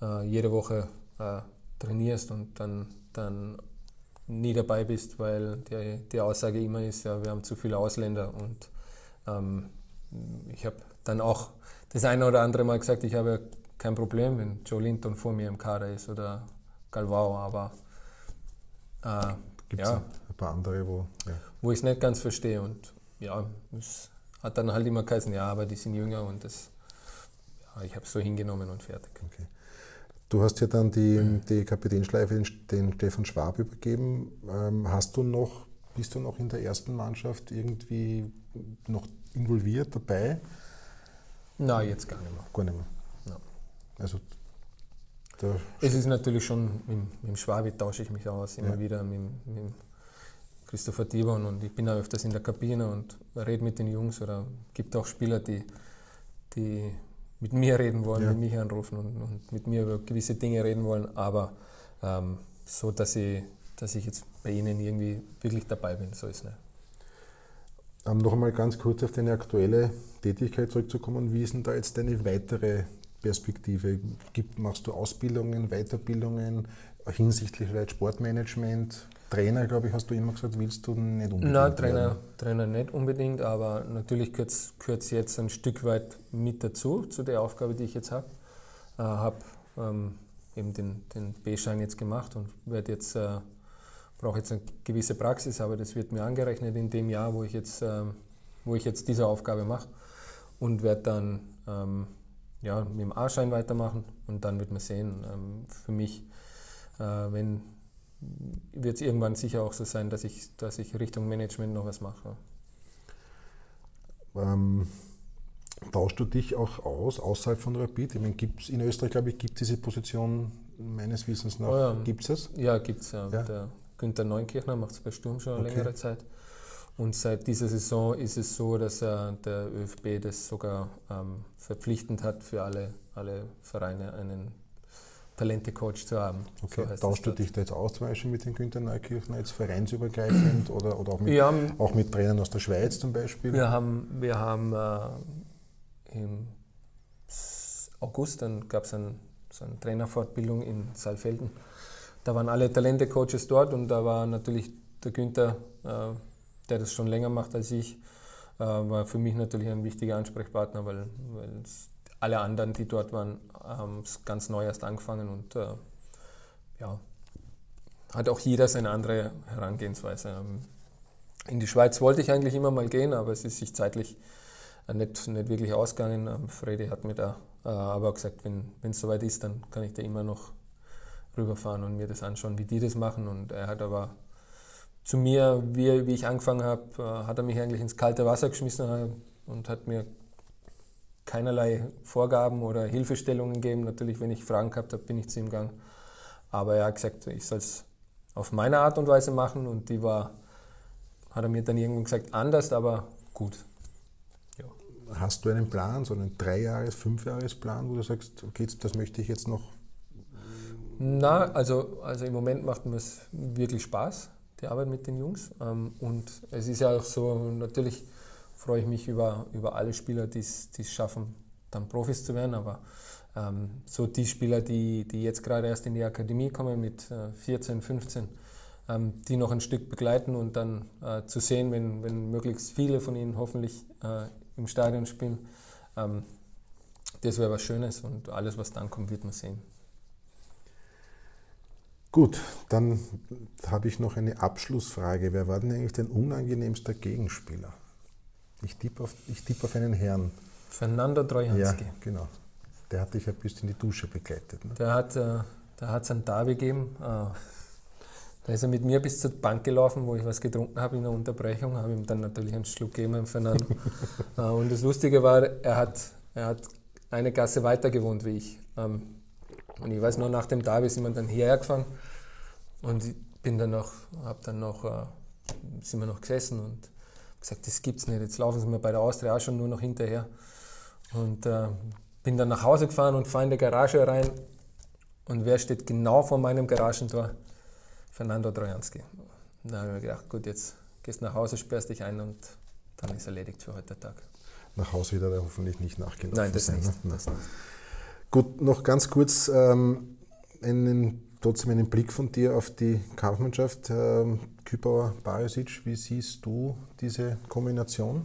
äh, jede Woche äh, trainierst und dann, dann nie dabei bist, weil die, die Aussage immer ist, ja, wir haben zu viele Ausländer und ähm, ich habe dann auch das eine oder andere Mal gesagt, ich habe kein Problem, wenn Joe Linton vor mir im Kader ist oder Galvao, aber
äh, gibt es ja, ein paar andere, wo,
ja. wo ich es nicht ganz verstehe und ja, es hat dann halt immer geheißen, ja, aber die sind jünger und das, ja, ich habe es so hingenommen und fertig.
Okay. Du hast ja dann die, die Kapitänschleife den, den Stefan Schwab übergeben. Ähm, hast du noch, bist du noch in der ersten Mannschaft irgendwie noch involviert dabei?
Nein, jetzt gar nicht mehr.
Gar nicht mehr.
No. Also es ist natürlich schon, mit, mit dem Schwabi tausche ich mich aus, immer ja. wieder mit, mit Christopher Dibon und ich bin auch öfters in der Kabine und rede mit den Jungs oder gibt auch Spieler, die, die mit mir reden wollen, ja. mit mich anrufen und, und, mit mir über gewisse Dinge reden wollen, aber ähm, so, dass ich, dass ich jetzt bei ihnen irgendwie wirklich dabei bin, so ist es nicht.
Ähm, noch einmal ganz kurz auf deine aktuelle Tätigkeit zurückzukommen. Wie ist denn da jetzt deine weitere Perspektive? Gibt, machst du Ausbildungen, Weiterbildungen hinsichtlich vielleicht Sportmanagement? Trainer, glaube ich, hast du immer gesagt, willst du nicht
unbedingt? Nein, Trainer, Trainer nicht unbedingt, aber natürlich gehört es jetzt ein Stück weit mit dazu, zu der Aufgabe, die ich jetzt habe. Äh, habe ähm, eben den, den B-Schein jetzt gemacht und werde jetzt, äh, brauche jetzt eine gewisse Praxis, aber das wird mir angerechnet in dem Jahr, wo ich jetzt, äh, wo ich jetzt diese Aufgabe mache und werde dann ähm, ja, mit dem A-Schein weitermachen und dann wird man sehen, ähm, für mich, äh, wenn wird es irgendwann sicher auch so sein, dass ich, dass ich Richtung Management noch was mache.
Ähm, tauschst du dich auch aus außerhalb von Rapid? Ich meine, gibt's, in Österreich, glaube ich, gibt es diese Position meines Wissens nach. Oh ja. Gibt es es?
Ja, gibt es. Ja. ja. Der Günther Neunkirchner macht es bei Sturm schon okay. längere Zeit. Und seit dieser Saison ist es so, dass äh, der ÖFB das sogar ähm, verpflichtend hat, für alle, alle Vereine einen Talente-Coach zu haben.
Okay, so tauschst du dich da jetzt aus, zum Beispiel mit den Günther Neukirchner, jetzt vereinsübergreifend oder, oder auch, mit, haben, auch mit Trainern aus der Schweiz zum Beispiel?
Wir haben, wir haben äh, im August, dann gab es ein, so eine Trainerfortbildung in Saalfelden. Da waren alle Talente-Coaches dort und da war natürlich der Günther, äh, der das schon länger macht als ich, äh, war für mich natürlich ein wichtiger Ansprechpartner, weil, alle anderen, die dort waren, haben es ganz neu erst angefangen und äh, ja, hat auch jeder seine andere Herangehensweise. Ähm, in die Schweiz wollte ich eigentlich immer mal gehen, aber es ist sich zeitlich äh, nicht, nicht wirklich ausgegangen. Ähm, Freddy hat mir da äh, aber gesagt, wenn es soweit ist, dann kann ich da immer noch rüberfahren und mir das anschauen, wie die das machen. Und er hat aber zu mir, wie, wie ich angefangen habe, äh, hat er mich eigentlich ins kalte Wasser geschmissen äh, und hat mir keinerlei Vorgaben oder Hilfestellungen gegeben. Natürlich, wenn ich Fragen gehabt habe, bin ich zu ihm gegangen. Aber er hat gesagt, ich soll es auf meine Art und Weise machen und die war, hat er mir dann irgendwann gesagt, anders, aber gut.
Ja. Hast du einen Plan, so einen Dreijahres-, Fünfjahres-Plan, wo du sagst, okay, das möchte ich jetzt noch?
Na, also, also im Moment macht mir es wirklich Spaß, die Arbeit mit den Jungs. Ähm, und es ist ja auch so, natürlich freue ich mich über, über alle Spieler, die es schaffen, dann Profis zu werden. Aber ähm, so die Spieler, die, die jetzt gerade erst in die Akademie kommen mit äh, 14, 15, ähm, die noch ein Stück begleiten und dann äh, zu sehen, wenn, wenn möglichst viele von ihnen hoffentlich äh, im Stadion spielen, ähm, das wäre was Schönes und alles, was dann kommt, wird man sehen.
Gut, dann habe ich noch eine Abschlussfrage. Wer war denn eigentlich dein unangenehmster Gegenspieler? Ich tippe auf, tipp auf einen Herrn.
Fernando Trojanski.
Ja, genau. Der hat dich ein bisschen in die Dusche begleitet.
Ne? Der hat äh, es einen Derby gegeben. Äh, da ist er mit mir bis zur Bank gelaufen, wo ich was getrunken habe in der Unterbrechung. Habe ihm dann natürlich einen Schluck gegeben, Fernando. äh, und das Lustige war, er hat, er hat eine Gasse weiter gewohnt wie ich. Ähm, und ich weiß nur, nach dem Derby sind wir dann hierher gefahren und ich bin dann noch, habe dann noch, äh, sind wir noch gesessen und gesagt, das gibt's nicht, jetzt laufen sie mir bei der Austria auch schon nur noch hinterher. Und äh, bin dann nach Hause gefahren und fahre in die Garage rein Und wer steht genau vor meinem Garagentor? Fernando Trojanski. Da habe ich mir gedacht, gut, jetzt gehst du nach Hause, sperrst dich ein und dann ist erledigt für heute Tag.
Nach Hause wird er hoffentlich nicht nachgelaufen
Nein, das
sein.
nicht.
Ne?
Das nicht.
Gut, noch ganz kurz ähm, einen, trotzdem einen Blick von dir auf die Kampfmannschaft. Ähm, Kübauer, Barisic, wie siehst du diese Kombination?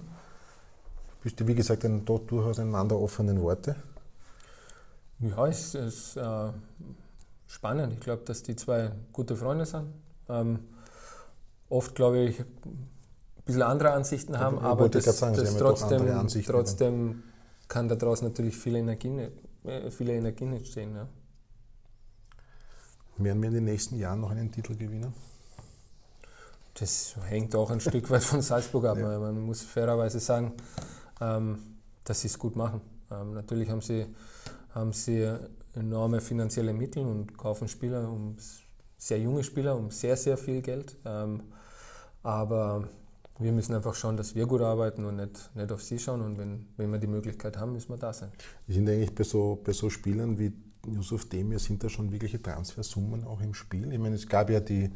Bist du, wie gesagt, ein, dort durchaus einander offenen Worte?
Ja, es ist äh, spannend. Ich glaube, dass die zwei gute Freunde sind. Ähm, oft, glaube ich, ein bisschen andere Ansichten haben,
ich
aber das,
sagen,
das trotzdem, trotzdem kann daraus natürlich viele Energien, äh, viele Energien entstehen. Ja.
Werden wir in den nächsten Jahren noch einen Titel gewinnen?
Das hängt auch ein Stück weit von Salzburg ab.
Ja.
Man muss fairerweise sagen, ähm, dass sie es gut machen. Ähm, natürlich haben sie, haben sie enorme finanzielle Mittel und kaufen Spieler, um sehr junge Spieler, um sehr, sehr viel Geld. Ähm, aber wir müssen einfach schauen, dass wir gut arbeiten und nicht, nicht auf sie schauen. Und wenn, wenn wir die Möglichkeit haben, müssen wir da sein.
Sind eigentlich bei so, bei so Spielern wie Yusuf Demir, sind da schon wirkliche Transfersummen auch im Spiel? Ich meine, es gab ja die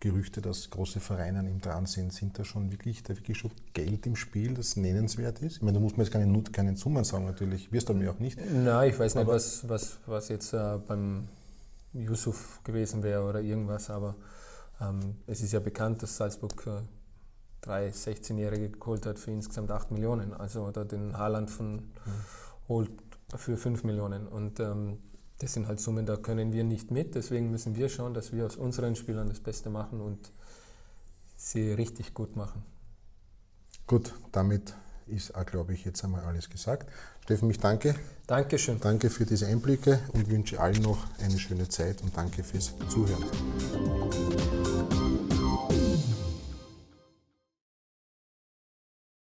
Gerüchte, dass große Vereine an ihm dran sind. Sind da schon wirklich, da wirklich schon Geld im Spiel, das nennenswert ist? Ich meine, da muss man jetzt keine, keine Summen sagen natürlich, wirst du mir auch nicht.
Nein, ich weiß nicht, was, was, was jetzt äh, beim Yusuf gewesen wäre oder irgendwas, aber ähm, es ist ja bekannt, dass Salzburg äh, drei 16-Jährige geholt hat für insgesamt 8 Millionen. Also oder den Haaland von holt für 5 Millionen. Und ähm, das sind halt Summen, da können wir nicht mit. Deswegen müssen wir schauen, dass wir aus unseren Spielern das Beste machen und sie richtig gut machen.
Gut, damit ist auch, glaube ich, jetzt einmal alles gesagt. Steffen, ich danke.
Dankeschön.
Danke für diese Einblicke und wünsche allen noch eine schöne Zeit und danke fürs Zuhören.